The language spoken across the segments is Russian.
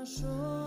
他说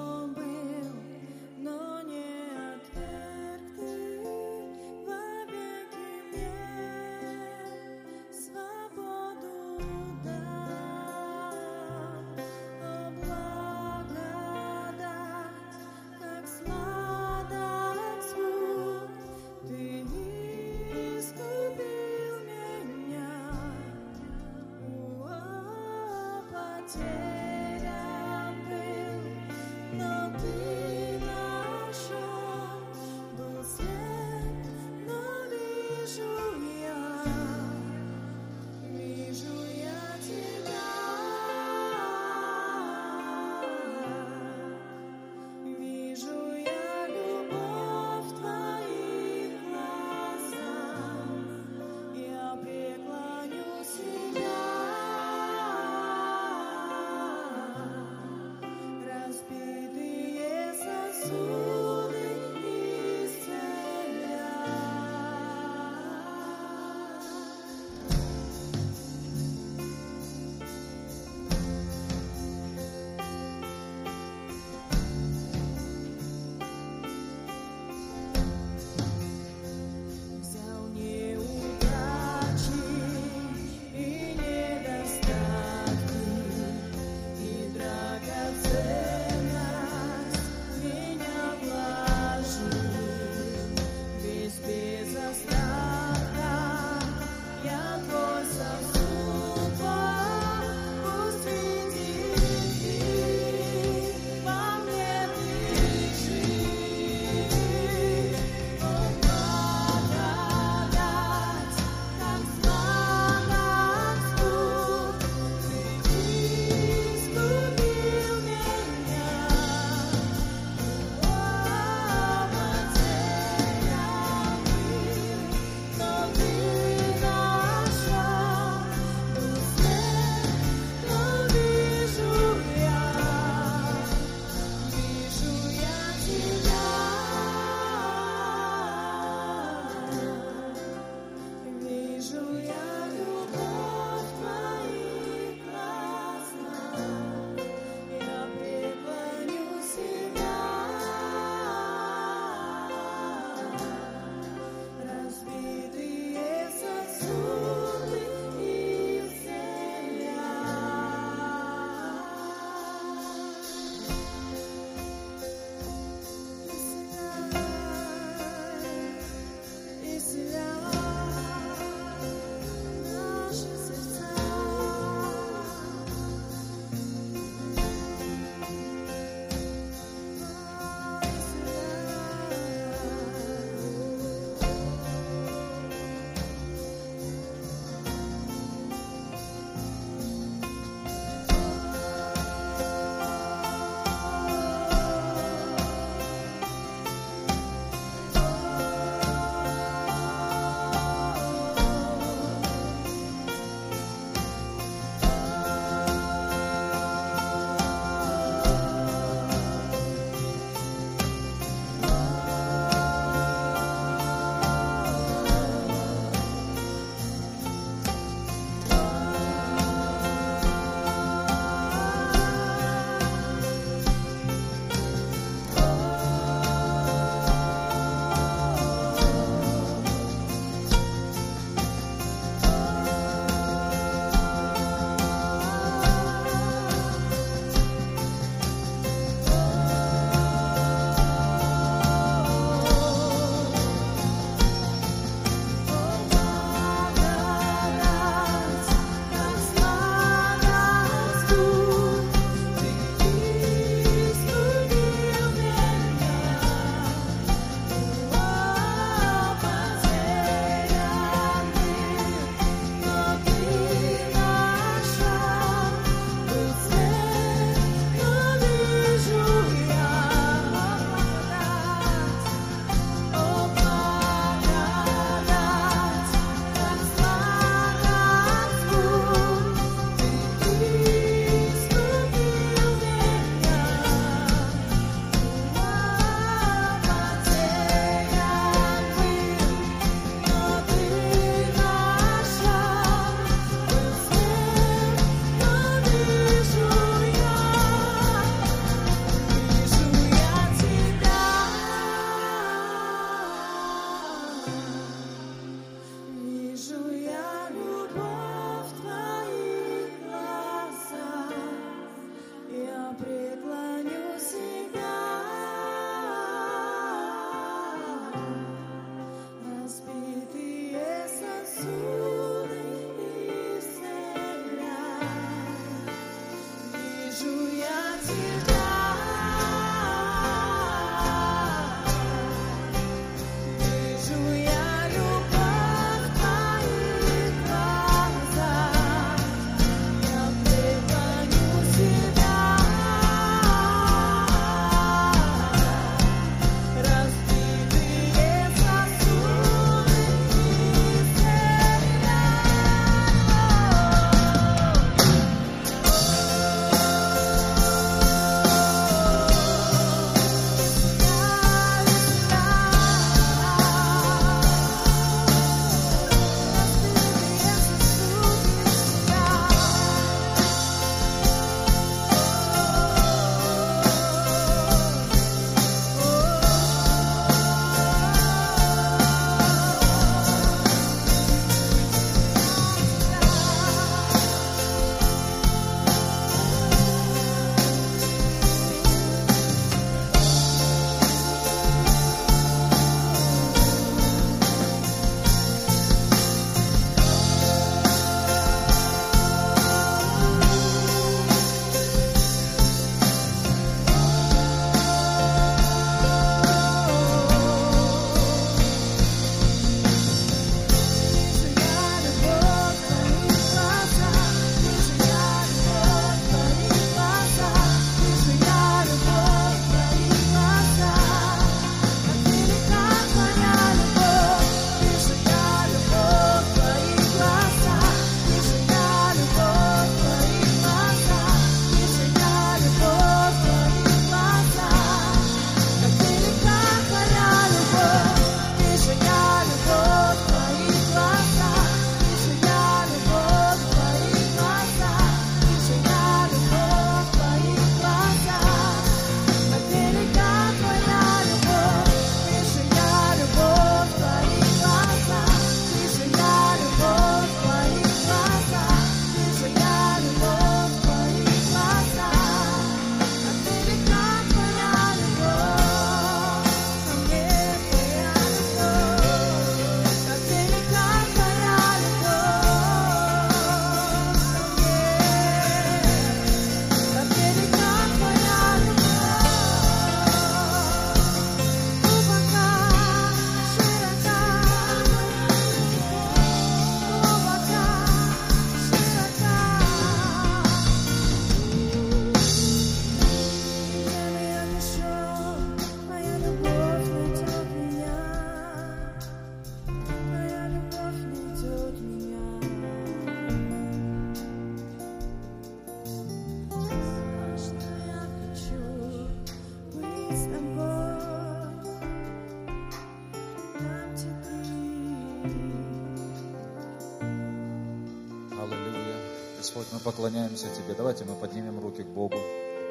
Господь, мы поклоняемся Тебе. Давайте мы поднимем руки к Богу.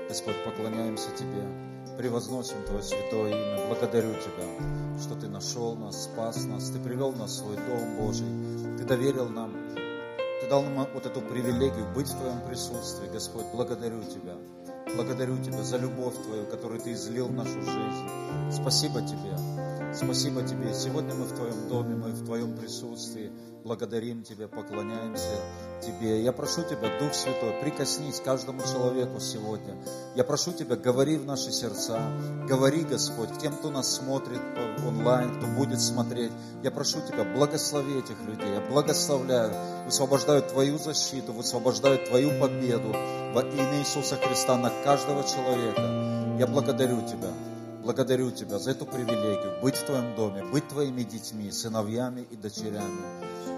Господь, поклоняемся Тебе. Превозносим Твое святое имя. Благодарю Тебя, что Ты нашел нас, спас нас. Ты привел нас в свой дом Божий. Ты доверил нам. Ты дал нам вот эту привилегию быть в Твоем присутствии. Господь, благодарю Тебя. Благодарю Тебя за любовь Твою, которую Ты излил в нашу жизнь. Спасибо Тебе. Спасибо Тебе. Сегодня мы в Твоем доме, мы в Твоем присутствии. Благодарим Тебя, поклоняемся Тебе. Я прошу Тебя, Дух Святой, прикоснись каждому человеку сегодня. Я прошу Тебя, говори в наши сердца. Говори, Господь, тем, кто нас смотрит онлайн, кто будет смотреть. Я прошу Тебя, благослови этих людей. Я благословляю, высвобождаю Твою защиту, высвобождаю Твою победу во имя Иисуса Христа на каждого человека. Я благодарю Тебя. Благодарю Тебя за эту привилегию быть в Твоем доме, быть Твоими детьми, сыновьями и дочерями.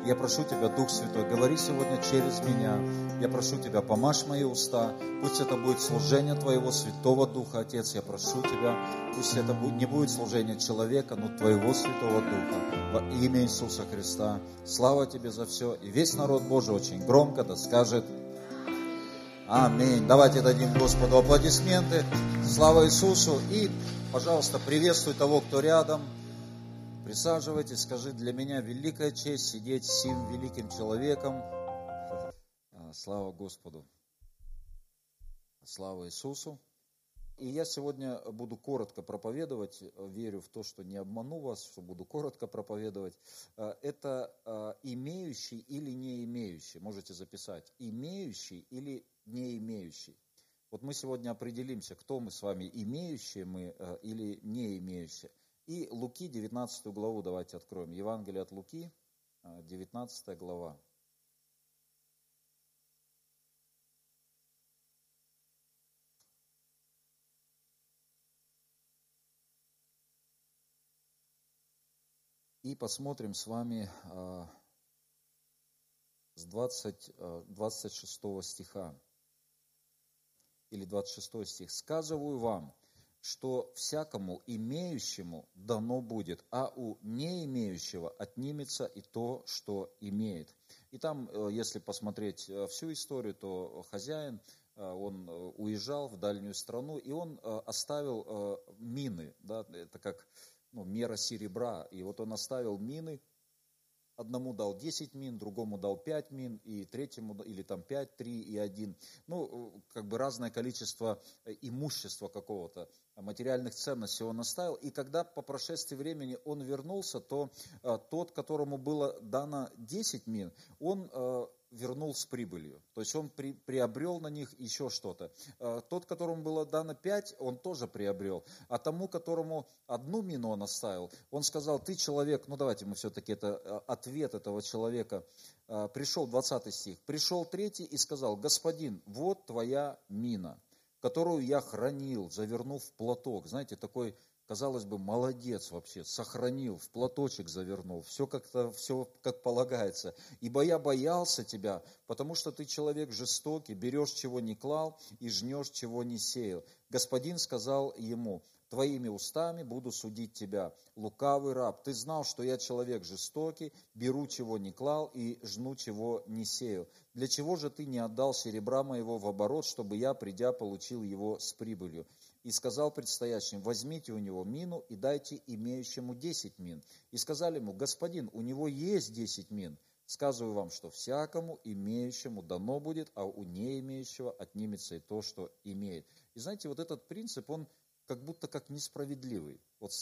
Я прошу Тебя, Дух Святой, говори сегодня через меня. Я прошу Тебя, помажь мои уста. Пусть это будет служение Твоего Святого Духа, Отец. Я прошу Тебя, пусть это не будет служение человека, но Твоего Святого Духа. Во имя Иисуса Христа. Слава Тебе за все. И весь народ Божий очень громко да скажет Аминь. Давайте дадим Господу аплодисменты. Слава Иисусу. И, пожалуйста, приветствуй того, кто рядом. Присаживайтесь, скажи, для меня великая честь сидеть с сим великим человеком. А, Слава Господу. Слава Иисусу. И я сегодня буду коротко проповедовать, верю в то, что не обману вас, что буду коротко проповедовать. А, Это а, имеющий или не имеющий, можете записать, имеющий или не имеющий. Вот мы сегодня определимся, кто мы с вами, имеющие мы или не имеющие. И Луки, 19 главу давайте откроем. Евангелие от Луки, 19 глава. И посмотрим с вами а, с 20, 26 а, стиха или 26 стих. «Сказываю вам, что всякому имеющему дано будет, а у не имеющего отнимется и то, что имеет». И там, э, если посмотреть э, всю историю, то хозяин, э, он уезжал в дальнюю страну, и он оставил мины, да, это как ну, мера серебра. И вот он оставил мины, одному дал 10 мин, другому дал 5 мин, и третьему, или там 5, 3 и 1. Ну, как бы разное количество имущества какого-то, материальных ценностей он оставил. И когда по прошествии времени он вернулся, то э, тот, которому было дано 10 мин, он э, вернул с прибылью. То есть он при, приобрел на них еще что-то. Э, тот, которому было дано пять, он тоже приобрел. А тому, которому одну мину он оставил, он сказал, ты человек, ну давайте мы все-таки, это э, ответ этого человека. Э, пришел 20 стих. Пришел третий и сказал, господин, вот твоя мина, которую я хранил, завернув в платок. Знаете, такой казалось бы, молодец вообще, сохранил, в платочек завернул, все как-то, все как полагается. Ибо я боялся тебя, потому что ты человек жестокий, берешь, чего не клал, и жнешь, чего не сеял. Господин сказал ему, твоими устами буду судить тебя. Лукавый раб, ты знал, что я человек жестокий, беру, чего не клал, и жну, чего не сеял. Для чего же ты не отдал серебра моего в оборот, чтобы я, придя, получил его с прибылью? и сказал предстоящим, возьмите у него мину и дайте имеющему десять мин. И сказали ему, господин, у него есть десять мин. Сказываю вам, что всякому имеющему дано будет, а у не имеющего отнимется и то, что имеет. И знаете, вот этот принцип, он как будто как несправедливый. Вот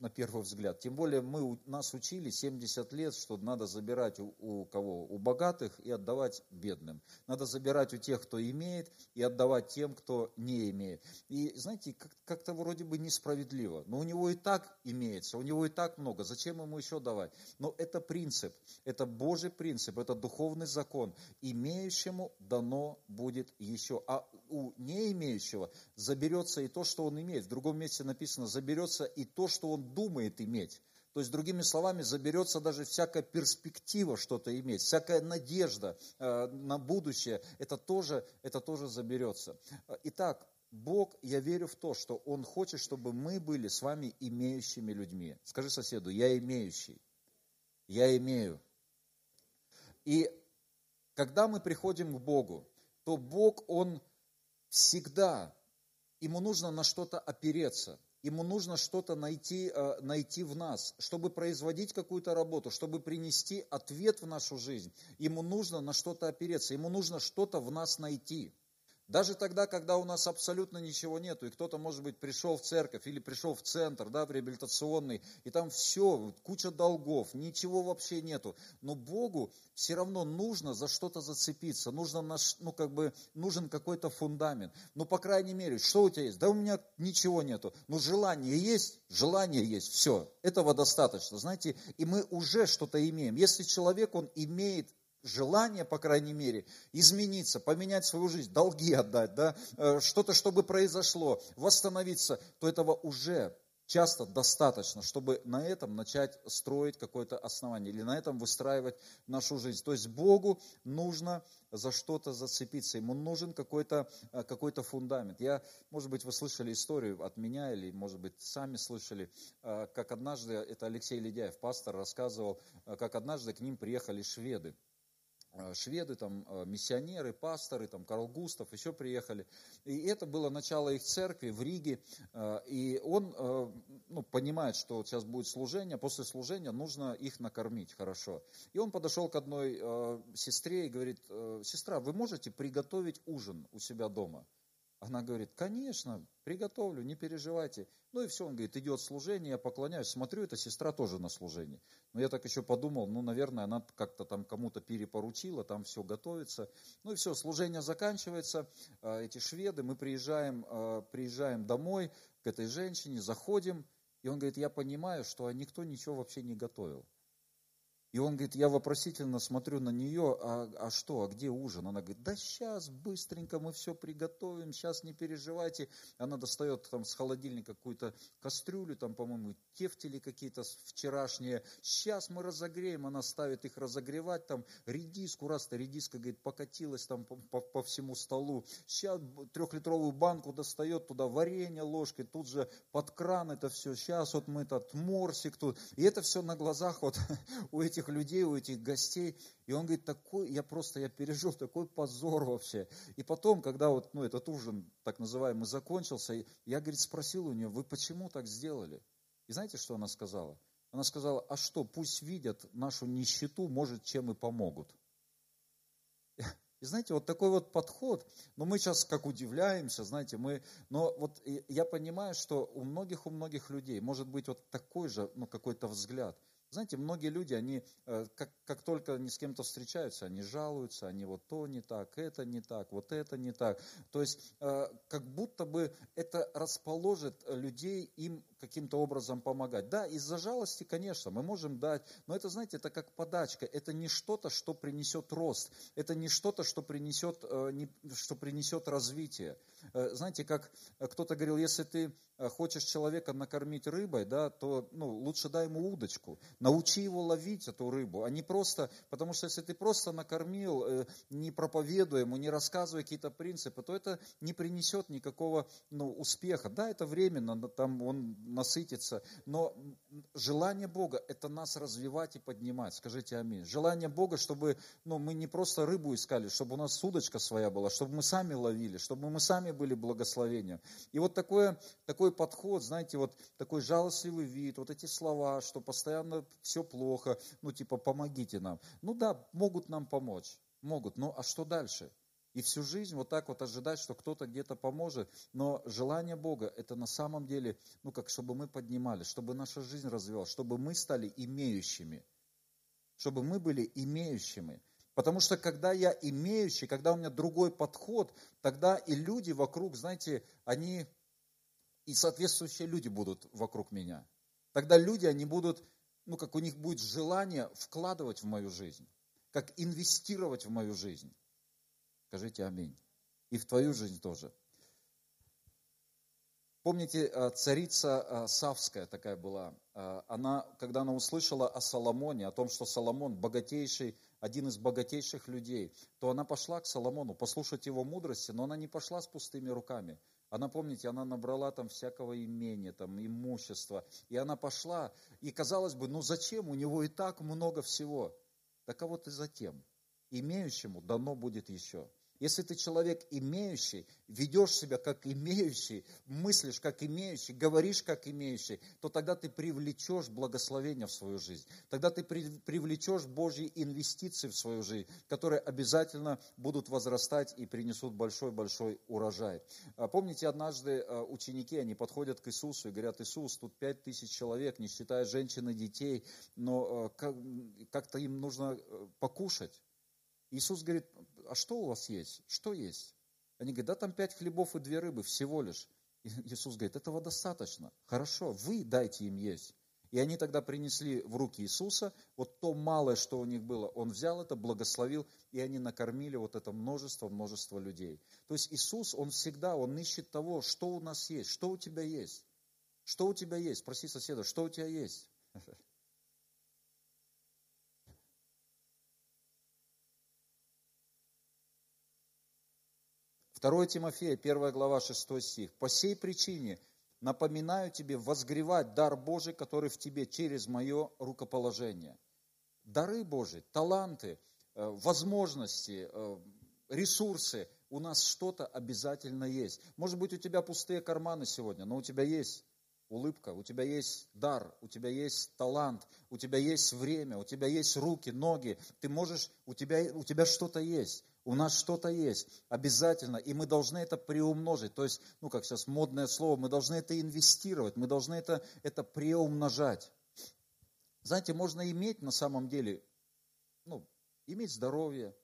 на первый взгляд. Тем более мы, нас учили 70 лет, что надо забирать у, у кого? У богатых и отдавать бедным. Надо забирать у тех, кто имеет, и отдавать тем, кто не имеет. И знаете, как, как-то вроде бы несправедливо. Но у него и так имеется, у него и так много. Зачем ему еще давать? Но это принцип, это Божий принцип, это духовный закон. Имеющему дано будет еще. А у не имеющего заберется и то, что он имеет. В другом месте написано, заберется и то, что он думает иметь. То есть, другими словами, заберется даже всякая перспектива что-то иметь, всякая надежда э, на будущее, это тоже, это тоже заберется. Итак, Бог, я верю в то, что Он хочет, чтобы мы были с вами имеющими людьми. Скажи соседу, я имеющий, я имею. И когда мы приходим к Богу, то Бог, Он всегда, ему нужно на что-то опереться – ему нужно что-то найти, э, найти в нас, чтобы производить какую-то работу, чтобы принести ответ в нашу жизнь. Ему нужно на что-то опереться, ему нужно что-то в нас найти. Даже тогда, когда у нас абсолютно ничего нету, и кто-то, может быть, пришел в церковь или пришел в центр, да, в реабилитационный, и там все, куча долгов, ничего вообще нету. Но Богу все равно нужно за что-то зацепиться, нужно ну, как бы, нужен какой-то фундамент. Ну, по крайней мере, что у тебя есть? Да у меня ничего нету. Ну, желание есть, желание есть, все, этого достаточно, знаете, и мы уже что-то имеем. Если человек, он имеет желание, по крайней мере, измениться, поменять свою жизнь, долги отдать, да, э, что-то, чтобы произошло, восстановиться, то этого уже часто достаточно, чтобы на этом начать строить какое-то основание или на этом выстраивать нашу жизнь. То есть Богу нужно за что-то зацепиться, ему нужен какой-то э, какой фундамент. Я, может быть, вы слышали историю от меня или, может быть, сами слышали, э, как однажды, это Алексей Ледяев, пастор, рассказывал, как однажды к ним приехали шведы шведы, там, э, миссионеры, пасторы, там, Карл Густав, еще приехали. И это было начало их церкви в Риге. Э, и он ну, понимает, что вот сейчас будет служение, после служения нужно их накормить хорошо. И он подошел к одной сестре и говорит, сестра, вы можете приготовить ужин у себя дома? Она говорит, конечно, приготовлю, не переживайте. Ну и все, он говорит, идет служение, я поклоняюсь, смотрю, эта сестра тоже на служении. Но я так еще подумал, ну, наверное, она как-то там кому-то перепоручила, там все готовится. Ну и все, служение заканчивается, а, эти шведы, мы приезжаем, а, приезжаем домой к этой женщине, заходим, и он говорит, я понимаю, что никто ничего вообще не готовил. И он говорит, я вопросительно смотрю на нее, а, а что, а где ужин? Она говорит, да сейчас, быстренько мы все приготовим, сейчас не переживайте. Она достает там с холодильника какую-то кастрюлю, там, по-моему, тефтели какие-то вчерашние. Сейчас мы разогреем, она ставит их разогревать, там, редиску, раз-то редиска, говорит, покатилась там по, по, по всему столу. Сейчас трехлитровую банку достает, туда варенье ложкой, тут же под кран это все. Сейчас вот мы этот морсик тут. И это все на глазах вот у этих этих людей, у этих гостей. И он говорит, такой, я просто, я пережил такой позор вообще. И потом, когда вот, ну, этот ужин, так называемый, закончился, я, говорит, спросил у нее, вы почему так сделали? И знаете, что она сказала? Она сказала, а что, пусть видят нашу нищету, может, чем и помогут. И знаете, вот такой вот подход, но ну, мы сейчас как удивляемся, знаете, мы, но вот я понимаю, что у многих, у многих людей может быть вот такой же, ну, какой-то взгляд – знаете, многие люди, они э, как, как только они с кем-то встречаются, они жалуются, они вот то не так, это не так, вот это не так. То есть э, как будто бы это расположит людей им каким-то образом помогать. Да, из-за жалости, конечно, мы можем дать, но это, знаете, это как подачка, это не что-то, что принесет рост, это не что-то, что принесет, э, что принесет развитие. Знаете, как кто-то говорил, если ты хочешь человека накормить рыбой, да, то ну, лучше дай ему удочку. Научи его ловить эту рыбу, а не просто, потому что если ты просто накормил, э, не проповедуя ему, не рассказывая какие-то принципы, то это не принесет никакого ну, успеха. Да, это временно, там он насытится, но желание Бога – это нас развивать и поднимать. Скажите аминь. Желание Бога, чтобы ну, мы не просто рыбу искали, чтобы у нас удочка своя была, чтобы мы сами ловили, чтобы мы сами были благословением. И вот такое, такой подход, знаете, вот такой жалостливый вид, вот эти слова, что постоянно все плохо, ну типа помогите нам. Ну да, могут нам помочь, могут, но а что дальше? И всю жизнь вот так вот ожидать, что кто-то где-то поможет. Но желание Бога – это на самом деле, ну как, чтобы мы поднимались, чтобы наша жизнь развивалась, чтобы мы стали имеющими. Чтобы мы были имеющими. Потому что когда я имеющий, когда у меня другой подход, тогда и люди вокруг, знаете, они, и соответствующие люди будут вокруг меня. Тогда люди, они будут ну, как у них будет желание вкладывать в мою жизнь, как инвестировать в мою жизнь. Скажите аминь. И в твою жизнь тоже. Помните, э, царица э, Савская такая была. Э, она, когда она услышала о Соломоне, о том, что Соломон богатейший, один из богатейших людей, то она пошла к Соломону послушать его мудрости, но она не пошла с пустыми руками. Она, помните, она набрала там всякого имения, там имущества. И она пошла, и казалось бы, ну зачем? У него и так много всего. Так а вот и затем. Имеющему дано будет еще. Если ты человек имеющий, ведешь себя как имеющий, мыслишь как имеющий, говоришь как имеющий, то тогда ты привлечешь благословение в свою жизнь. Тогда ты привлечешь Божьи инвестиции в свою жизнь, которые обязательно будут возрастать и принесут большой-большой урожай. А помните, однажды а, ученики, они подходят к Иисусу и говорят, Иисус, тут пять тысяч человек, не считая женщин и детей, но а, как-то им нужно э, покушать. Иисус говорит, а что у вас есть? Что есть? Они говорят, да там пять хлебов и две рыбы всего лишь. И Иисус говорит, этого достаточно. Хорошо, вы дайте им есть. И они тогда принесли в руки Иисуса, вот то малое, что у них было, Он взял это, благословил, и они накормили вот это множество, множество людей. То есть Иисус, Он всегда, Он ищет того, что у нас есть, что у тебя есть. Что у тебя есть? Спроси соседа, что у тебя есть? 2 Тимофея, 1 глава, 6 стих. «По сей причине напоминаю тебе возгревать дар Божий, который в тебе через мое рукоположение». Дары Божии, таланты, э, возможности, э, ресурсы, у нас что-то обязательно есть. Может быть, у тебя пустые карманы сегодня, но у тебя есть улыбка, у тебя есть дар, у тебя есть талант, у тебя есть время, у тебя есть руки, ноги, ты можешь, у тебя, у тебя что-то есть. У нас что-то есть, обязательно, и мы должны это приумножить. То есть, ну как сейчас модное слово, мы должны это инвестировать, мы должны это, это приумножать. Знаете, можно иметь на самом деле, ну, иметь здоровье,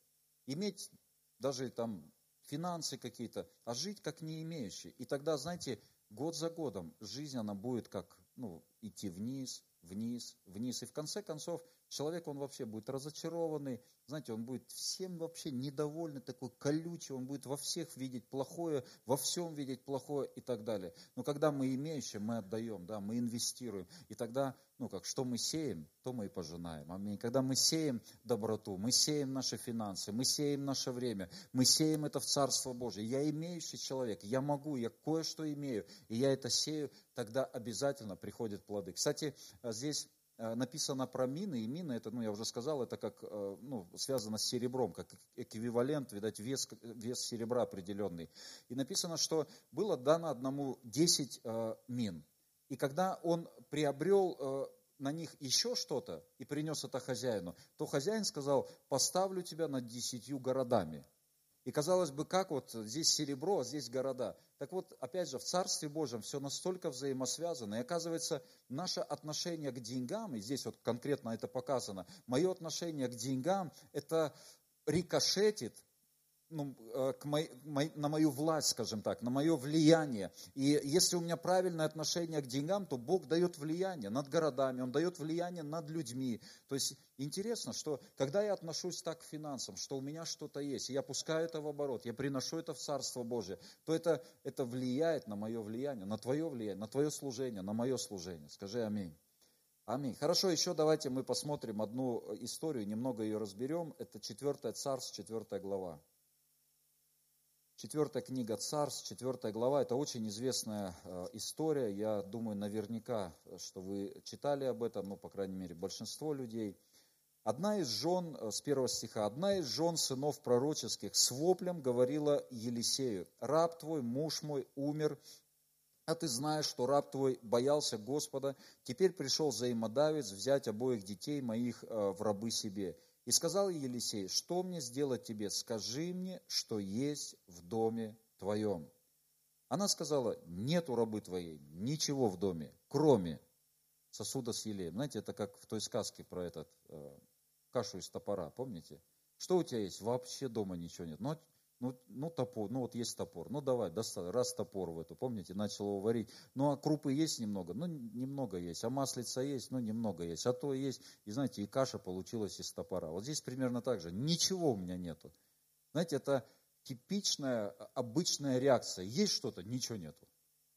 иметь даже там финансы какие-то, а жить как не имеющий. И тогда, знаете, год за годом жизнь, она будет как, ну, идти вниз, вниз, вниз. И в конце концов человек, он вообще будет разочарованный, знаете, он будет всем вообще недовольный, такой колючий, он будет во всех видеть плохое, во всем видеть плохое и так далее. Но когда мы имеющие, мы отдаем, да, мы инвестируем. И тогда, ну как, что мы сеем, то мы и пожинаем. Аминь. Когда мы сеем доброту, мы сеем наши финансы, мы сеем наше время, мы сеем это в Царство Божие. Я имеющий человек, я могу, я кое-что имею, и я это сею, тогда обязательно приходят плоды. Кстати, здесь Э, написано про мины, и мины, это, ну, я уже сказал, это как, э, ну, связано с серебром, как эквивалент, видать, вес, вес серебра определенный. И написано, что было дано одному 10 э, мин. И когда он приобрел на них еще что-то и принес это хозяину, то хозяин сказал, поставлю тебя над десятью городами. И казалось бы, как вот здесь серебро, а здесь города. Так вот, опять же, в Царстве Божьем все настолько взаимосвязано. И оказывается, наше отношение к деньгам, и здесь вот конкретно это показано, мое отношение к деньгам, это рикошетит ну, э, к мой, на мою власть, скажем так, на мое влияние. И если у меня правильное отношение к деньгам, то Бог дает влияние над городами, Он дает влияние над людьми. То есть интересно, что когда я отношусь так к финансам, что у меня что-то есть, я пускаю это в оборот, я приношу это в Царство Божие, то это, это влияет на мое влияние, на твое влияние, на твое служение, на мое служение. Скажи аминь. Аминь. Хорошо, еще давайте мы посмотрим одну историю, немного ее разберем. Это 4 Царств, 4 глава. Четвертая книга Царств, четвертая глава, это очень известная э, история. Я думаю, наверняка, что вы читали об этом, ну, по крайней мере, большинство людей. Одна из жен, э, с первого стиха, одна из жен сынов пророческих с воплем говорила Елисею, раб твой, муж мой умер, а ты знаешь, что раб твой боялся Господа, теперь пришел взаимодавец взять обоих детей моих э, в рабы себе. И сказал Елисей, что мне сделать тебе? Скажи мне, что есть в доме твоем. Она сказала, нет у рабы твоей ничего в доме, кроме сосуда с елеем. Знаете, это как в той сказке про этот э, кашу из топора, помните? Что у тебя есть? Вообще дома ничего нет. Но ну, ну, топор, ну вот есть топор, ну давай, достал, раз топор в эту, помните, начал его варить. Ну а крупы есть немного? Ну немного есть. А маслица есть? Ну немного есть. А то есть, и знаете, и каша получилась из топора. Вот здесь примерно так же. Ничего у меня нету. Знаете, это типичная, обычная реакция. Есть что-то? Ничего нету.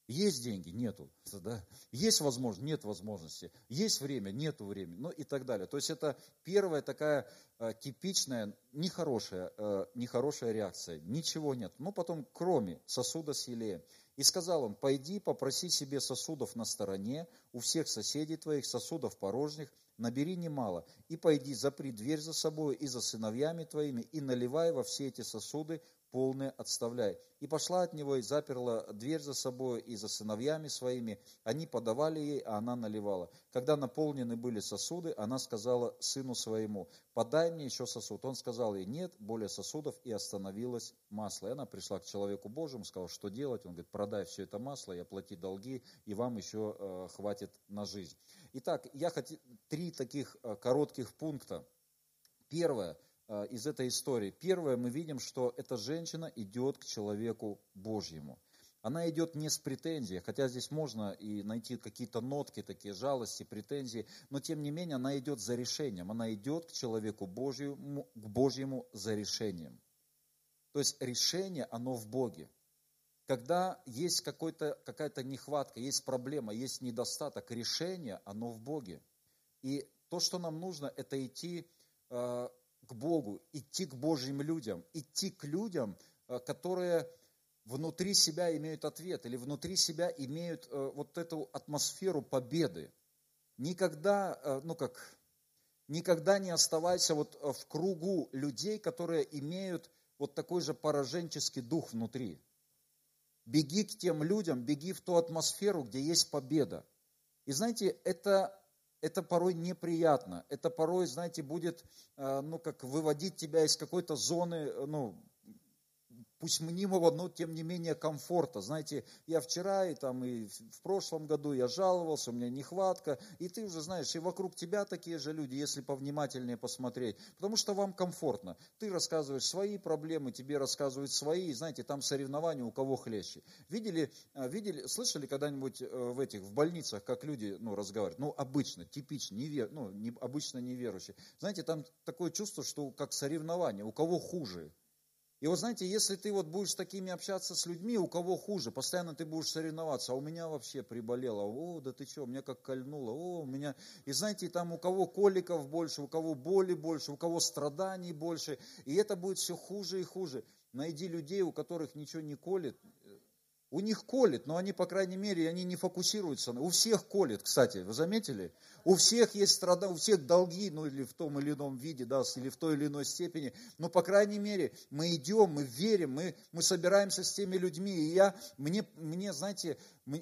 Есть деньги? Нету. Да? Есть возможность? Нет возможности. Есть время? Нету времени. Ну и так далее. То есть это первая такая э, типичная, нехорошая, э, нехорошая реакция. Ничего нет. Ну потом, кроме сосуда с елеем. И сказал он, пойди попроси себе сосудов на стороне, у всех соседей твоих сосудов порожних, набери немало, и пойди запри дверь за собой и за сыновьями твоими, и наливай во все эти сосуды полное отставляй. И пошла от него и заперла дверь за собой и за сыновьями своими. Они подавали ей, а она наливала. Когда наполнены были сосуды, она сказала сыну своему, подай мне еще сосуд. Он сказал ей, нет более сосудов, и остановилось масло. И она пришла к человеку Божьему, сказала, что делать? Он говорит, продай все это масло и оплати долги, и вам еще э, хватит на жизнь. Итак, я хочу три таких э, коротких пункта. Первое – из этой истории. Первое, мы видим, что эта женщина идет к человеку Божьему. Она идет не с претензией, хотя здесь можно и найти какие-то нотки, такие жалости, претензии, но тем не менее она идет за решением, она идет к человеку Божьему, к Божьему за решением. То есть решение, оно в Боге. Когда есть какая-то нехватка, есть проблема, есть недостаток, решение, оно в Боге. И то, что нам нужно, это идти э, к Богу, идти к Божьим людям, идти к людям, э, которые внутри себя имеют ответ или внутри себя имеют э, вот эту атмосферу победы. Никогда, э, ну как, никогда не оставайся вот в кругу людей, которые имеют вот такой же пораженческий дух внутри. Беги к тем людям, беги в ту атмосферу, где есть победа. И знаете, это это порой неприятно, это порой, знаете, будет, э, ну, как выводить тебя из какой-то зоны, э, ну, пусть мнимого, но тем не менее комфорта. Знаете, я вчера и там и в прошлом году я жаловался, у меня нехватка, и ты уже знаешь, и вокруг тебя такие же люди, если повнимательнее посмотреть, потому что вам комфортно. Ты рассказываешь свои проблемы, тебе рассказывают свои, и знаете, там соревнования у кого хлеще. Видели, а, видели, слышали когда-нибудь э, в этих, в больницах, как люди, ну, разговаривают? Ну, обычно, типично, невер, ну, не, обычно неверующие. Знаете, там такое чувство, что как соревнование, у кого хуже. И вот знаете, если ты вот будешь с такими общаться с людьми, у кого хуже, постоянно ты будешь соревноваться, а у меня вообще приболело, о, да ты что, меня как кольнуло, о, у меня... И знаете, там у кого коликов больше, у кого боли больше, у кого страданий больше, и это будет все хуже и хуже. Найди людей, у которых ничего не колет, у них колет, но они, по крайней мере, они не фокусируются. У всех колет, кстати, вы заметили? У всех есть страдания, у всех долги, ну или в том или ином виде, да, или в той или иной степени. Но, по крайней мере, мы идем, мы верим, мы, мы собираемся с теми людьми. И я, мне, мне знаете,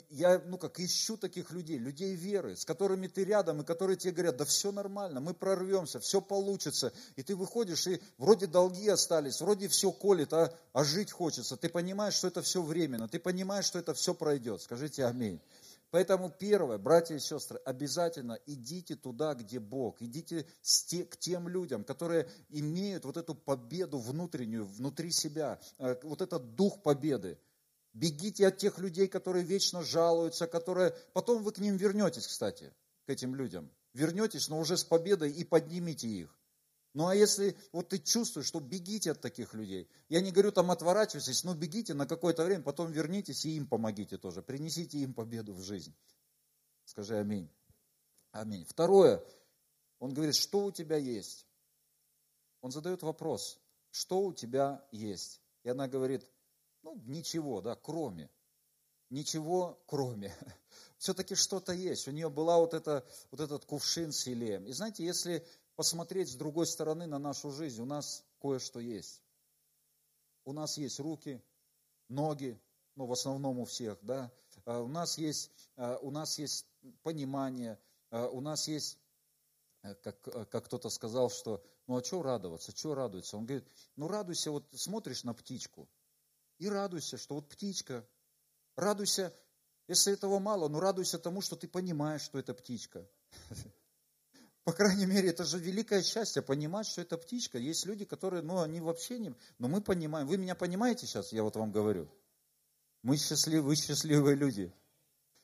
я, ну как, ищу таких людей, людей веры, с которыми ты рядом, и которые тебе говорят, да все нормально, мы прорвемся, все получится. И ты выходишь, и вроде долги остались, вроде все колет, а, а жить хочется. Ты понимаешь, что это все временно, ты понимаешь, что это все пройдет. Скажите аминь. Поэтому первое, братья и сестры, обязательно идите туда, где Бог, идите к тем людям, которые имеют вот эту победу внутреннюю, внутри себя, э, вот этот дух победы. Бегите от тех людей, которые вечно жалуются, которые... Потом вы к ним вернетесь, кстати, к этим людям. Вернетесь, но уже с победой и поднимите их. Ну а если вот ты чувствуешь, что бегите от таких людей, я не говорю там отворачивайтесь, но бегите на какое-то время, потом вернитесь и им помогите тоже, принесите им победу в жизнь. Скажи аминь. Аминь. Второе, он говорит, что у тебя есть? Он задает вопрос, что у тебя есть? И она говорит, ну ничего, да, кроме. Ничего кроме. Все-таки что-то есть. У нее была вот, это, вот этот кувшин с елеем. И знаете, если посмотреть с другой стороны на нашу жизнь, у нас кое-что есть. У нас есть руки, ноги, ну, в основном у всех, да. А у нас есть, а, у нас есть понимание, а, у нас есть, э, как, э, как кто-то сказал, что, ну, а что радоваться, что радуется? Он говорит, ну, радуйся, вот смотришь на птичку, и радуйся, что вот птичка, радуйся, если этого мало, ну, радуйся тому, что ты понимаешь, что это птичка. По крайней мере, это же великое счастье, понимать, что это птичка. Есть люди, которые, ну, они вообще не... Но мы понимаем. Вы меня понимаете сейчас, я вот вам говорю? Мы счастливы, вы счастливые люди.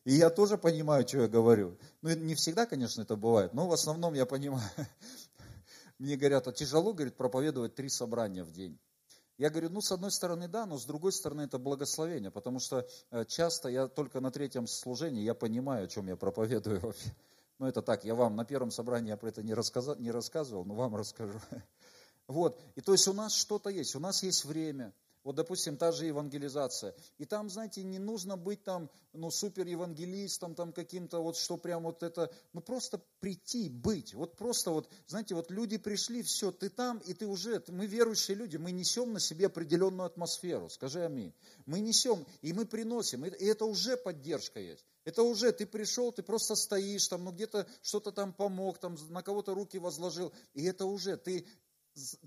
И я тоже понимаю, что я говорю. Ну, не всегда, конечно, это бывает, но в основном я понимаю. Мне говорят, а тяжело, говорит, проповедовать три собрания в день. Я говорю, ну, с одной стороны, да, но с другой стороны, это благословение, потому что э, часто я только на третьем служении, я понимаю, о чем я проповедую вообще. Ну, это так, я вам на первом собрании я про это не, рассказал, не рассказывал, но вам расскажу. Вот, и то есть у нас что-то есть, у нас есть время, вот, допустим, та же евангелизация. И там, знаете, не нужно быть там, ну, супер евангелистом, там каким-то вот, что прям вот это, ну, просто прийти, быть. Вот просто вот, знаете, вот люди пришли, все, ты там, и ты уже, мы верующие люди, мы несем на себе определенную атмосферу, скажи аминь. Мы несем, и мы приносим, и это уже поддержка есть. Это уже ты пришел, ты просто стоишь там, ну где-то что-то там помог, там на кого-то руки возложил. И это уже ты,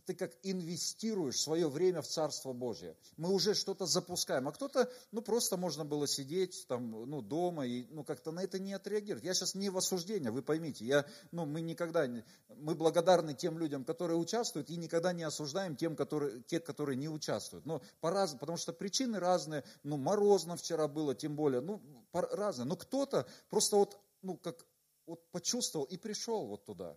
ты как инвестируешь свое время в Царство Божье. Мы уже что-то запускаем. А кто-то, ну просто можно было сидеть там, ну дома и ну как-то на это не отреагировать. Я сейчас не в осуждении, вы поймите. Я, ну мы никогда, не, мы благодарны тем людям, которые участвуют и никогда не осуждаем тем, которые, те, которые не участвуют. Но по раз, потому что причины разные. Ну морозно вчера было, тем более, ну разные. Но кто-то просто вот, ну как вот почувствовал и пришел вот туда.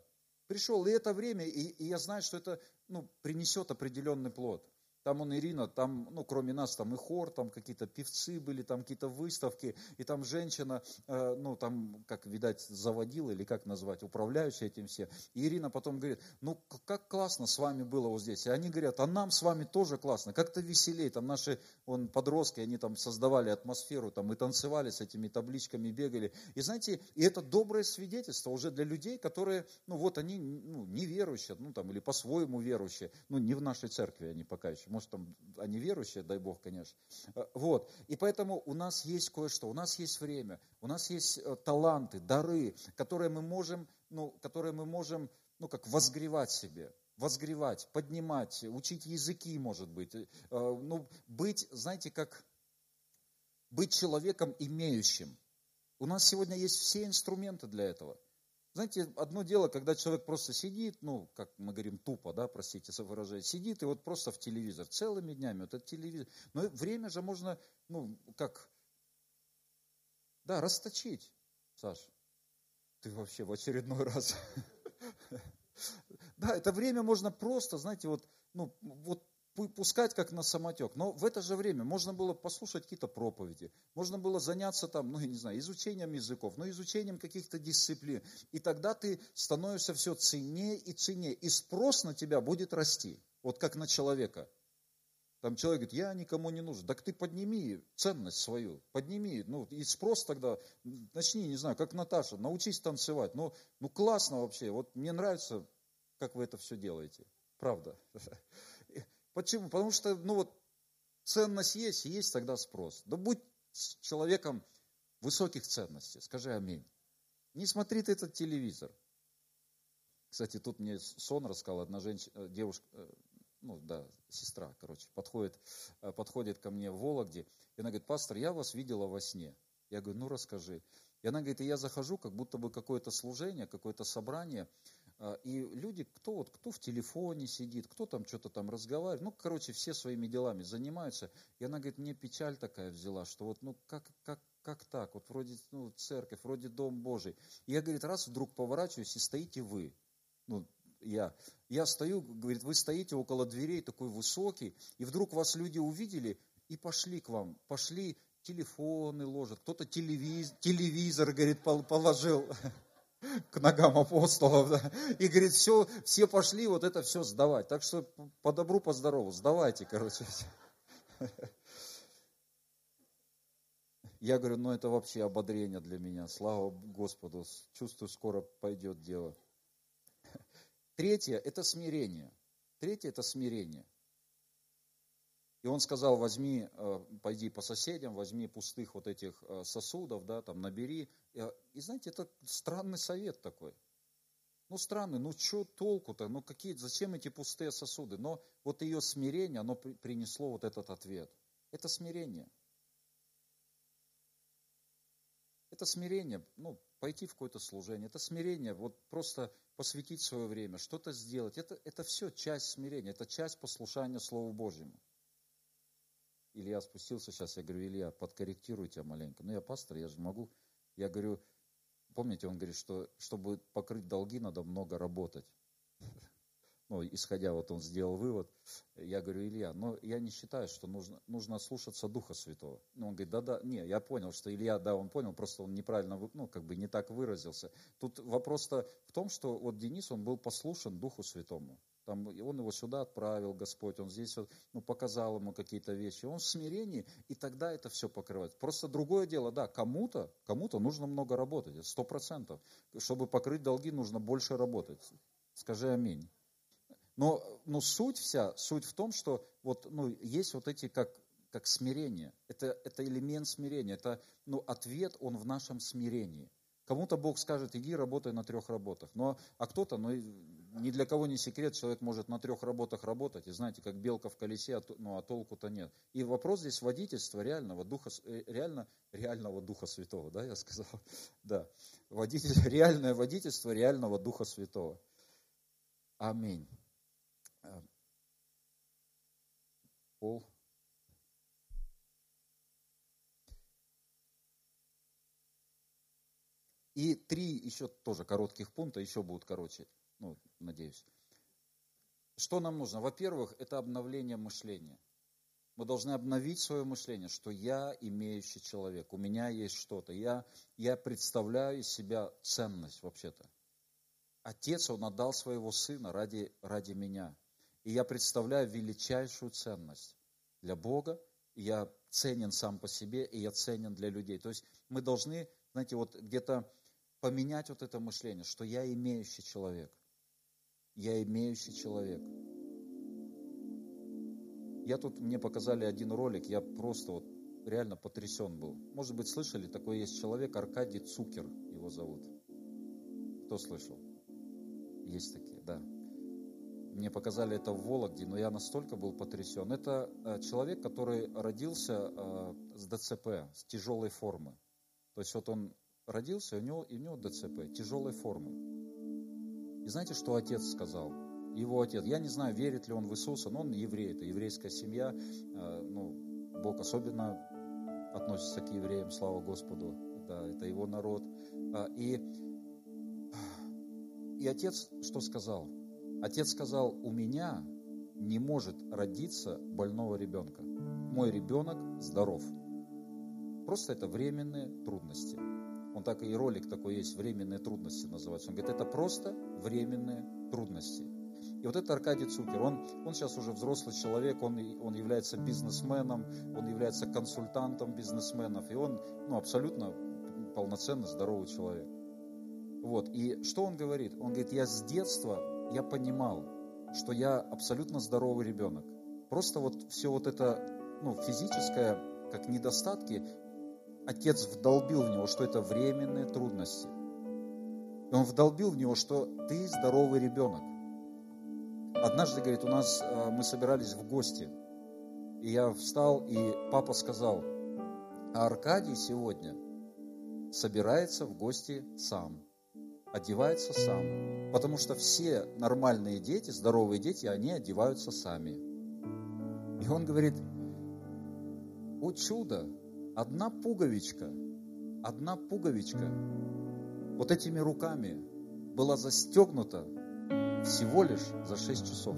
Пришел, и это время, и, и я знаю, что это ну, принесет определенный плод. Там он Ирина, там, ну, кроме нас, там и хор, там какие-то певцы были, там какие-то выставки, и там женщина, э, ну, там, как, видать, заводила, или как назвать, управляющая этим все. И Ирина потом говорит, ну, как классно с вами было вот здесь. И они говорят, а нам с вами тоже классно, как-то веселее. Там наши, он, подростки, они там создавали атмосферу, там, и танцевали с этими табличками, бегали. И знаете, и это доброе свидетельство уже для людей, которые, ну, вот они, ну, неверующие, ну, там, или по-своему верующие, ну, не в нашей церкви они пока еще, может, там они верующие, дай Бог, конечно. Э, вот. И поэтому у нас есть кое-что, у нас есть время, у нас есть э, таланты, дары, которые мы можем ну, которые мы можем, ну, как возгревать себе, возгревать, поднимать, учить языки, может быть. Э, ну, быть, знаете, как быть человеком имеющим. У нас сегодня есть все инструменты для этого. Знаете, одно дело, когда человек просто сидит, ну, как мы говорим, тупо, да, простите за выражение, сидит и вот просто в телевизор, целыми днями, вот этот телевизор. Но время же можно, ну, как, да, расточить, Саш. Ты вообще в очередной раз. Да, это время можно просто, знаете, вот, ну, вот пускать как на самотек. Но в это же время можно было послушать какие-то проповеди, можно было заняться там, ну, я не знаю, изучением языков, ну, изучением каких-то дисциплин. И тогда ты становишься все ценнее и ценнее. И спрос на тебя будет расти, вот как на человека. Там человек говорит, я никому не нужен. Так ты подними ценность свою, подними. Ну, и спрос тогда, начни, не знаю, как Наташа, научись танцевать. Ну, ну классно вообще, вот мне нравится, как вы это все делаете. Правда. Почему? Потому что, ну вот, ценность есть, и есть тогда спрос. Да будь человеком высоких ценностей, скажи аминь. Не смотри ты этот телевизор. Кстати, тут мне сон рассказал одна женщина, э, девушка, э, ну да, сестра, короче, подходит, э, подходит ко мне в Вологде, и она говорит, пастор, я вас видела во сне. Я говорю, ну расскажи. И она говорит, и я захожу, как будто бы какое-то служение, какое-то собрание, и люди, кто вот, кто в телефоне сидит, кто там что-то там разговаривает, ну, короче, все своими делами занимаются. И она говорит, мне печаль такая взяла, что вот, ну, как, как, как так, вот вроде ну, церковь, вроде Дом Божий. И я, говорит, раз вдруг поворачиваюсь, и стоите вы. Ну, я. Я стою, говорит, вы стоите около дверей, такой высокий, и вдруг вас люди увидели и пошли к вам, пошли телефоны ложат, кто-то телевизор, телевизор, говорит, положил к ногам апостолов. Да? И говорит, все, все пошли вот это все сдавать. Так что по добру, по здорову, сдавайте, короче. Я говорю, ну это вообще ободрение для меня. Слава Господу, чувствую, скоро пойдет дело. Третье – это смирение. Третье – это смирение. И он сказал, возьми, э, пойди по соседям, возьми пустых вот этих э, сосудов, да, там набери. И знаете, это странный совет такой. Ну, странный, ну, что толку-то, ну, какие, зачем эти пустые сосуды? Но вот ее смирение, оно принесло вот этот ответ. Это смирение. Это смирение, ну, пойти в какое-то служение, это смирение, вот просто посвятить свое время, что-то сделать. Это, это все часть смирения, это часть послушания Слову Божьему. Илья спустился сейчас, я говорю, Илья, подкорректируй тебя маленько. Ну, я пастор, я же могу. Я говорю, помните, он говорит, что чтобы покрыть долги, надо много работать. Ну, исходя, вот он сделал вывод. Я говорю, Илья, но я не считаю, что нужно, нужно слушаться Духа Святого. Ну, он говорит, да-да, не, я понял, что Илья, да, он понял, просто он неправильно, ну, как бы не так выразился. Тут вопрос-то в том, что вот Денис, он был послушен Духу Святому. Там, он его сюда отправил, Господь, он здесь вот, ну, показал ему какие-то вещи. Он в смирении, и тогда это все покрывает. Просто другое дело, да, кому-то, кому-то нужно много работать, сто процентов. Чтобы покрыть долги, нужно больше работать. Скажи аминь. Но, но суть вся, суть в том, что вот, ну, есть вот эти как, как смирение. Это, это элемент смирения, это ну, ответ, он в нашем смирении. Кому-то Бог скажет, иди работай на трех работах. Но, а кто-то, ну, ни для кого не секрет, человек может на трех работах работать, и знаете, как белка в колесе, а, ну, а толку-то нет. И вопрос здесь водительства реального духа, э, реально, реального духа святого, да, я сказал, да, водитель, реальное водительство реального духа святого. Аминь. А, Пол. И три еще тоже коротких пункта, еще будут короче ну, надеюсь. Что нам нужно? Во-первых, это обновление мышления. Мы должны обновить свое мышление, что я имеющий человек, у меня есть что-то, я, я представляю из себя ценность вообще-то. Отец, он отдал своего сына ради, ради меня. И я представляю величайшую ценность для Бога, и я ценен сам по себе, и я ценен для людей. То есть мы должны, знаете, вот где-то поменять вот это мышление, что я имеющий человек я имеющий человек. Я тут, мне показали один ролик, я просто вот реально потрясен был. Может быть, слышали, такой есть человек, Аркадий Цукер его зовут. Кто слышал? Есть такие, да. Мне показали это в Вологде, но я настолько был потрясен. Это э, человек, который родился э, с ДЦП, с тяжелой формы. То есть вот он родился, и у него, и у него ДЦП, тяжелой формы. И знаете, что отец сказал? Его отец, я не знаю, верит ли он в Иисуса, но он еврей, это еврейская семья. Э, ну, Бог особенно относится к евреям, слава Господу. Да, это его народ. А, и, и отец что сказал? Отец сказал, у меня не может родиться больного ребенка. Мой ребенок здоров. Просто это временные трудности. Он так и ролик такой есть, временные трудности называется. Он говорит, это просто временные трудности. И вот это Аркадий Цукер, он, он сейчас уже взрослый человек, он, он является бизнесменом, он является консультантом бизнесменов, и он ну, абсолютно полноценно здоровый человек. Вот. И что он говорит? Он говорит, я с детства, я понимал, что я абсолютно здоровый ребенок. Просто вот все вот это ну, физическое, как недостатки, отец вдолбил в него, что это временные трудности. И он вдолбил в него, что ты здоровый ребенок. Однажды, говорит, у нас э, мы собирались в гости, и я встал, и папа сказал, а Аркадий сегодня собирается в гости сам, одевается сам, потому что все нормальные дети, здоровые дети, они одеваются сами. И он говорит, о чудо, одна пуговичка, одна пуговичка вот этими руками была застегнута всего лишь за 6 часов.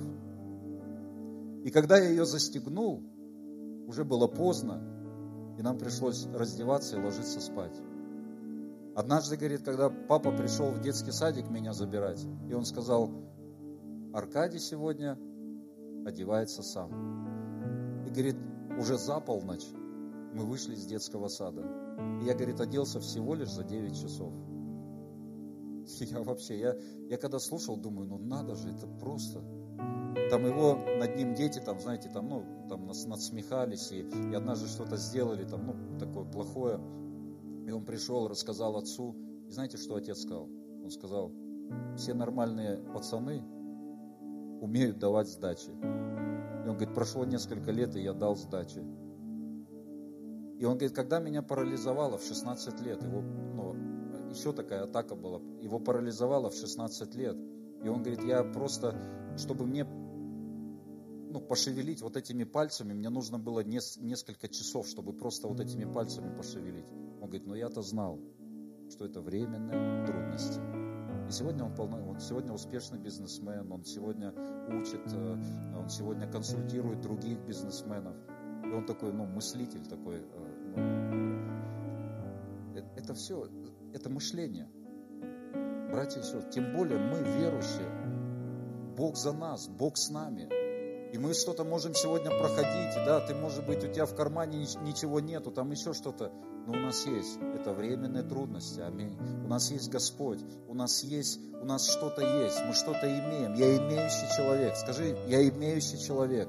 И когда я ее застегнул, уже было поздно, и нам пришлось раздеваться и ложиться спать. Однажды, говорит, когда папа пришел в детский садик меня забирать, и он сказал, Аркадий сегодня одевается сам. И, говорит, уже за полночь мы вышли из детского сада. И я, говорит, оделся всего лишь за 9 часов. Я вообще, я, я когда слушал, думаю, ну надо же, это просто. Там его, над ним дети, там, знаете, там, ну, там нас надсмехались, и, и однажды что-то сделали, там, ну, такое плохое. И он пришел, рассказал отцу. И знаете, что отец сказал? Он сказал, все нормальные пацаны умеют давать сдачи. И он говорит, прошло несколько лет, и я дал сдачи. И он говорит, когда меня парализовало в 16 лет, его, ну, еще такая атака была, его парализовало в 16 лет. И он говорит, я просто, чтобы мне ну, пошевелить вот этими пальцами, мне нужно было несколько часов, чтобы просто вот этими пальцами пошевелить. Он говорит, но я-то знал, что это временные трудности. И сегодня он, полно, он сегодня успешный бизнесмен, он сегодня учит, э, он сегодня консультирует других бизнесменов. И он такой, ну, мыслитель такой. Э, это все, это мышление. Братья и сестры, тем более мы верующие. Бог за нас, Бог с нами. И мы что-то можем сегодня проходить, да, ты, может быть, у тебя в кармане ничего нету, там еще что-то, но у нас есть, это временные трудности, аминь. У нас есть Господь, у нас есть, у нас что-то есть, мы что-то имеем. Я имеющий человек, скажи, я имеющий человек.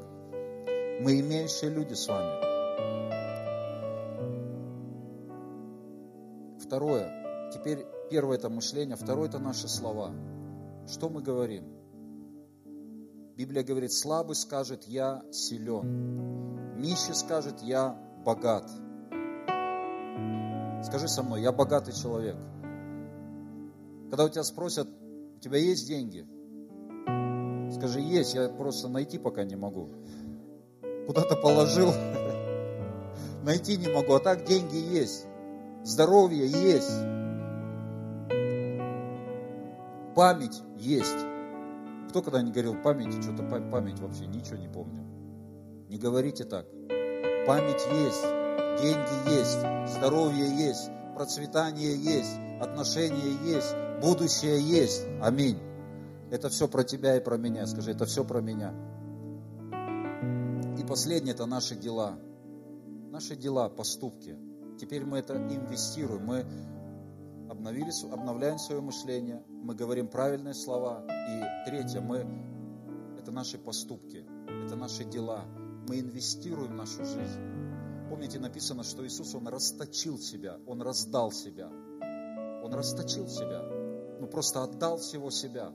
Мы имеющие люди с вами. Второе, теперь первое это мышление, второе это наши слова. Что мы говорим? Библия говорит, слабый скажет, я силен. Нищий скажет, я богат. Скажи со мной, я богатый человек. Когда у тебя спросят, у тебя есть деньги? Скажи, есть, я просто найти пока не могу. Куда-то положил, найти не могу, а так деньги есть, здоровье есть, память есть. Кто когда не говорил памяти, что-то память вообще, ничего не помню. Не говорите так. Память есть, деньги есть, здоровье есть, процветание есть, отношения есть, будущее есть. Аминь. Это все про тебя и про меня. Скажи, это все про меня. И последнее – это наши дела. Наши дела, поступки. Теперь мы это инвестируем. Мы обновили, обновляем свое мышление, мы говорим правильные слова. И третье, мы, это наши поступки, это наши дела. Мы инвестируем в нашу жизнь. Помните, написано, что Иисус, Он расточил себя, Он раздал себя. Он расточил себя. ну, просто отдал всего себя.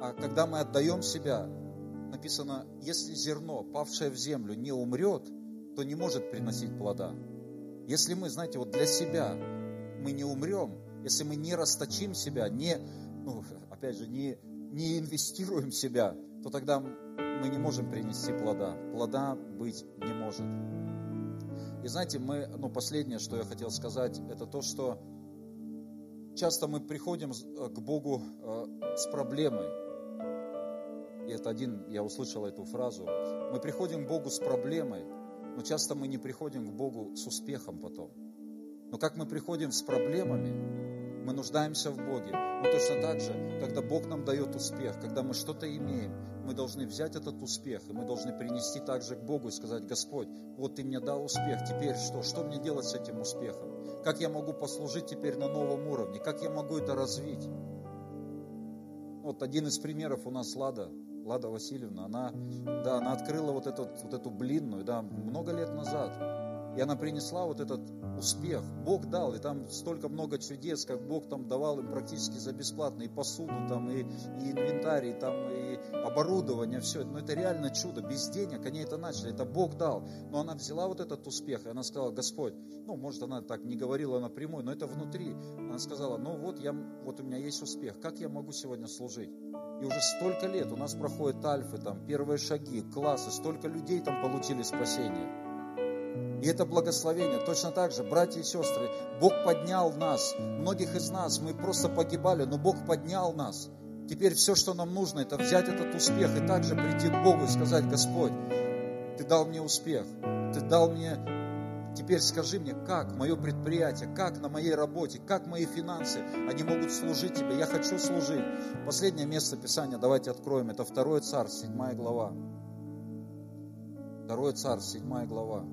А когда мы отдаем себя, написано, если зерно, павшее в землю, не умрет, то не может приносить плода. Если мы, знаете, вот для себя мы не умрем, если мы не расточим себя, не, ну, опять же, не, не инвестируем себя, то тогда мы не можем принести плода. Плода быть не может. И знаете, мы, ну, последнее, что я хотел сказать, это то, что часто мы приходим к Богу э, с проблемой. И это один, я услышал эту фразу. Мы приходим к Богу с проблемой, но часто мы не приходим к Богу с успехом потом. Но как мы приходим с проблемами, мы нуждаемся в Боге. Но точно так же, когда Бог нам дает успех, когда мы что-то имеем, мы должны взять этот успех, и мы должны принести также к Богу и сказать, Господь, вот Ты мне дал успех, теперь что? Что мне делать с этим успехом? Как я могу послужить теперь на новом уровне? Как я могу это развить? Вот один из примеров у нас Лада, Лада Васильевна, она, да, она открыла вот, этот, вот эту блинную, да, много лет назад. И она принесла вот этот успех. Бог дал, и там столько много чудес, как Бог там давал им практически за бесплатно, и посуду там, и, и инвентарь, и там, и оборудование, все. Но это реально чудо, без денег они это начали, это Бог дал. Но она взяла вот этот успех, и она сказала, Господь, ну, может, она так не говорила напрямую, но это внутри. Она сказала, ну вот, я, вот у меня есть успех, как я могу сегодня служить? И уже столько лет у нас проходят альфы, там, первые шаги, классы, столько людей там получили спасение. И это благословение. Точно так же, братья и сестры, Бог поднял нас. Многих из нас мы просто погибали, но Бог поднял нас. Теперь все, что нам нужно, это взять этот успех и также прийти к Богу и сказать, Господь, Ты дал мне успех, Ты дал мне Теперь скажи мне, как мое предприятие, как на моей работе, как мои финансы, они могут служить тебе. Я хочу служить. Последнее место Писания, давайте откроем. Это 2 Царь, 7 глава. 2 Царь, 7 глава.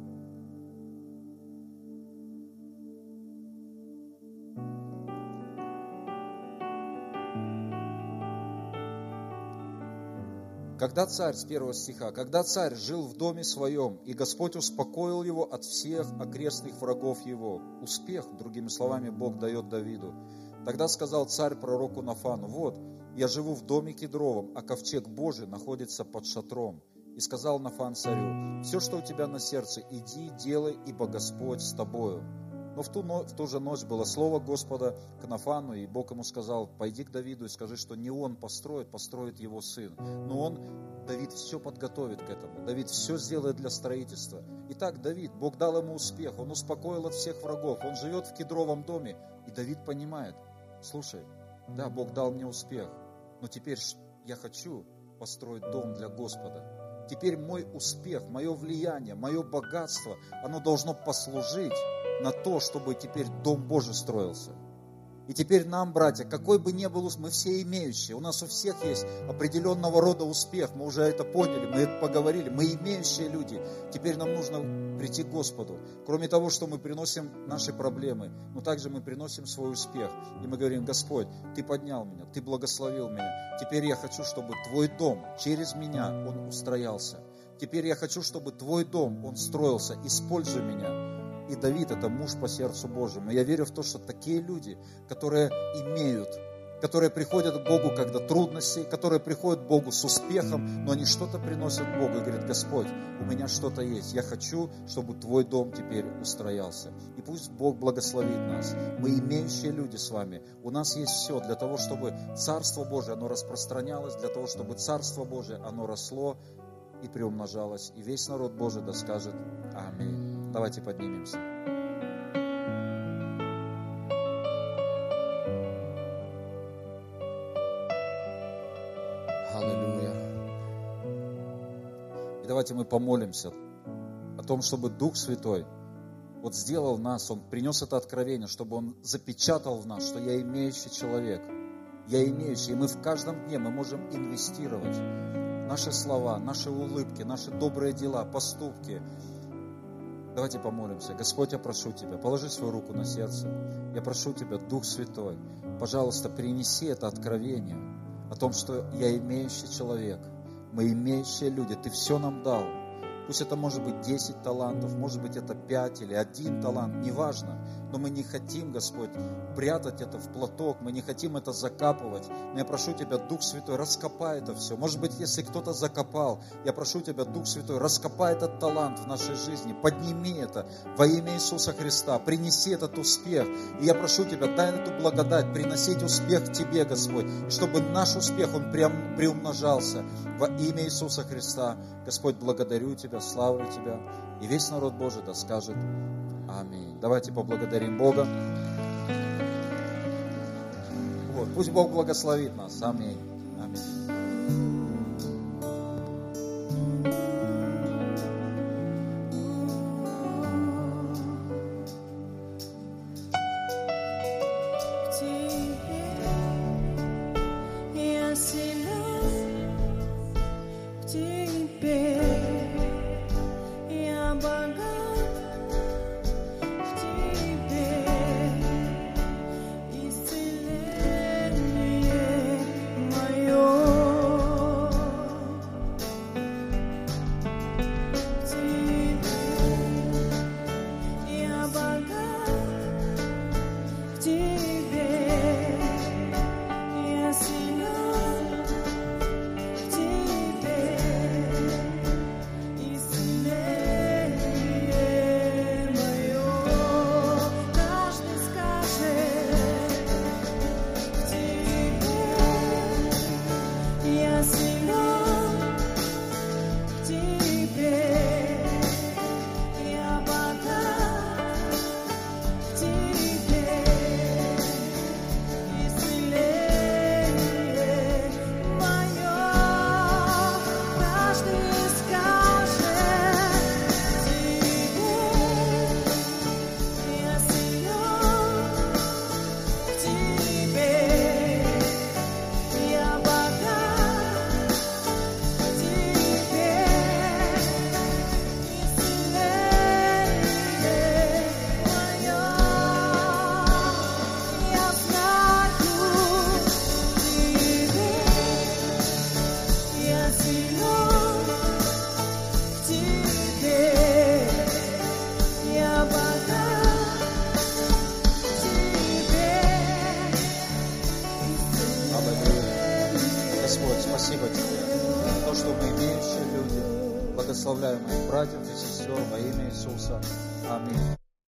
Когда царь, с первого стиха, когда царь жил в доме своем, и Господь успокоил его от всех окрестных врагов его. Успех, другими словами, Бог дает Давиду. Тогда сказал царь пророку Нафану, вот, я живу в доме кедровом, а ковчег Божий находится под шатром. И сказал Нафан царю, все, что у тебя на сердце, иди, делай, ибо Господь с тобою. Но в ту, в ту же ночь было слово Господа к Нафану, и Бог ему сказал, пойди к Давиду и скажи, что не он построит, построит его сын. Но он, Давид, все подготовит к этому. Давид все сделает для строительства. Итак, Давид, Бог дал ему успех, он успокоил от всех врагов, он живет в кедровом доме. И Давид понимает, слушай, да, Бог дал мне успех, но теперь я хочу построить дом для Господа. Теперь мой успех, мое влияние, мое богатство, оно должно послужить на то, чтобы теперь Дом Божий строился. И теперь нам, братья, какой бы ни был, мы все имеющие, у нас у всех есть определенного рода успех, мы уже это поняли, мы это поговорили, мы имеющие люди. Теперь нам нужно прийти к Господу. Кроме того, что мы приносим наши проблемы, но также мы приносим свой успех. И мы говорим, Господь, Ты поднял меня, Ты благословил меня. Теперь я хочу, чтобы Твой дом через меня, он устроялся. Теперь я хочу, чтобы Твой дом, он строился. Используй меня и Давид – это муж по сердцу Божьему. Я верю в то, что такие люди, которые имеют, которые приходят к Богу, когда трудности, которые приходят к Богу с успехом, но они что-то приносят Богу и говорят, Господь, у меня что-то есть, я хочу, чтобы Твой дом теперь устроялся. И пусть Бог благословит нас. Мы имеющие люди с вами. У нас есть все для того, чтобы Царство Божие, оно распространялось, для того, чтобы Царство Божие, оно росло и приумножалось. И весь народ Божий да скажет Аминь. Давайте поднимемся. Аллилуйя. И давайте мы помолимся о том, чтобы Дух Святой вот сделал нас, Он принес это откровение, чтобы Он запечатал в нас, что я имеющий человек, я имеющий, и мы в каждом дне мы можем инвестировать наши слова, наши улыбки, наши добрые дела, поступки, Давайте помолимся. Господь, я прошу Тебя, положи свою руку на сердце. Я прошу Тебя, Дух Святой, пожалуйста, принеси это откровение о том, что я имеющий человек, мы имеющие люди, Ты все нам дал. Пусть это может быть 10 талантов, может быть это 5 или один талант, неважно. Но мы не хотим, Господь, прятать это в платок, мы не хотим это закапывать. Но я прошу Тебя, Дух Святой, раскопай это все. Может быть, если кто-то закопал, я прошу Тебя, Дух Святой, раскопай этот талант в нашей жизни, подними это во имя Иисуса Христа, принеси этот успех. И я прошу Тебя, дай эту благодать, приносить успех Тебе, Господь, и чтобы наш успех, он прям приумножался во имя Иисуса Христа. Господь, благодарю Тебя, славлю Тебя. И весь народ Божий да скажет Аминь. Давайте поблагодарим Бога. Вот, пусть Бог благословит нас. Аминь. Аминь.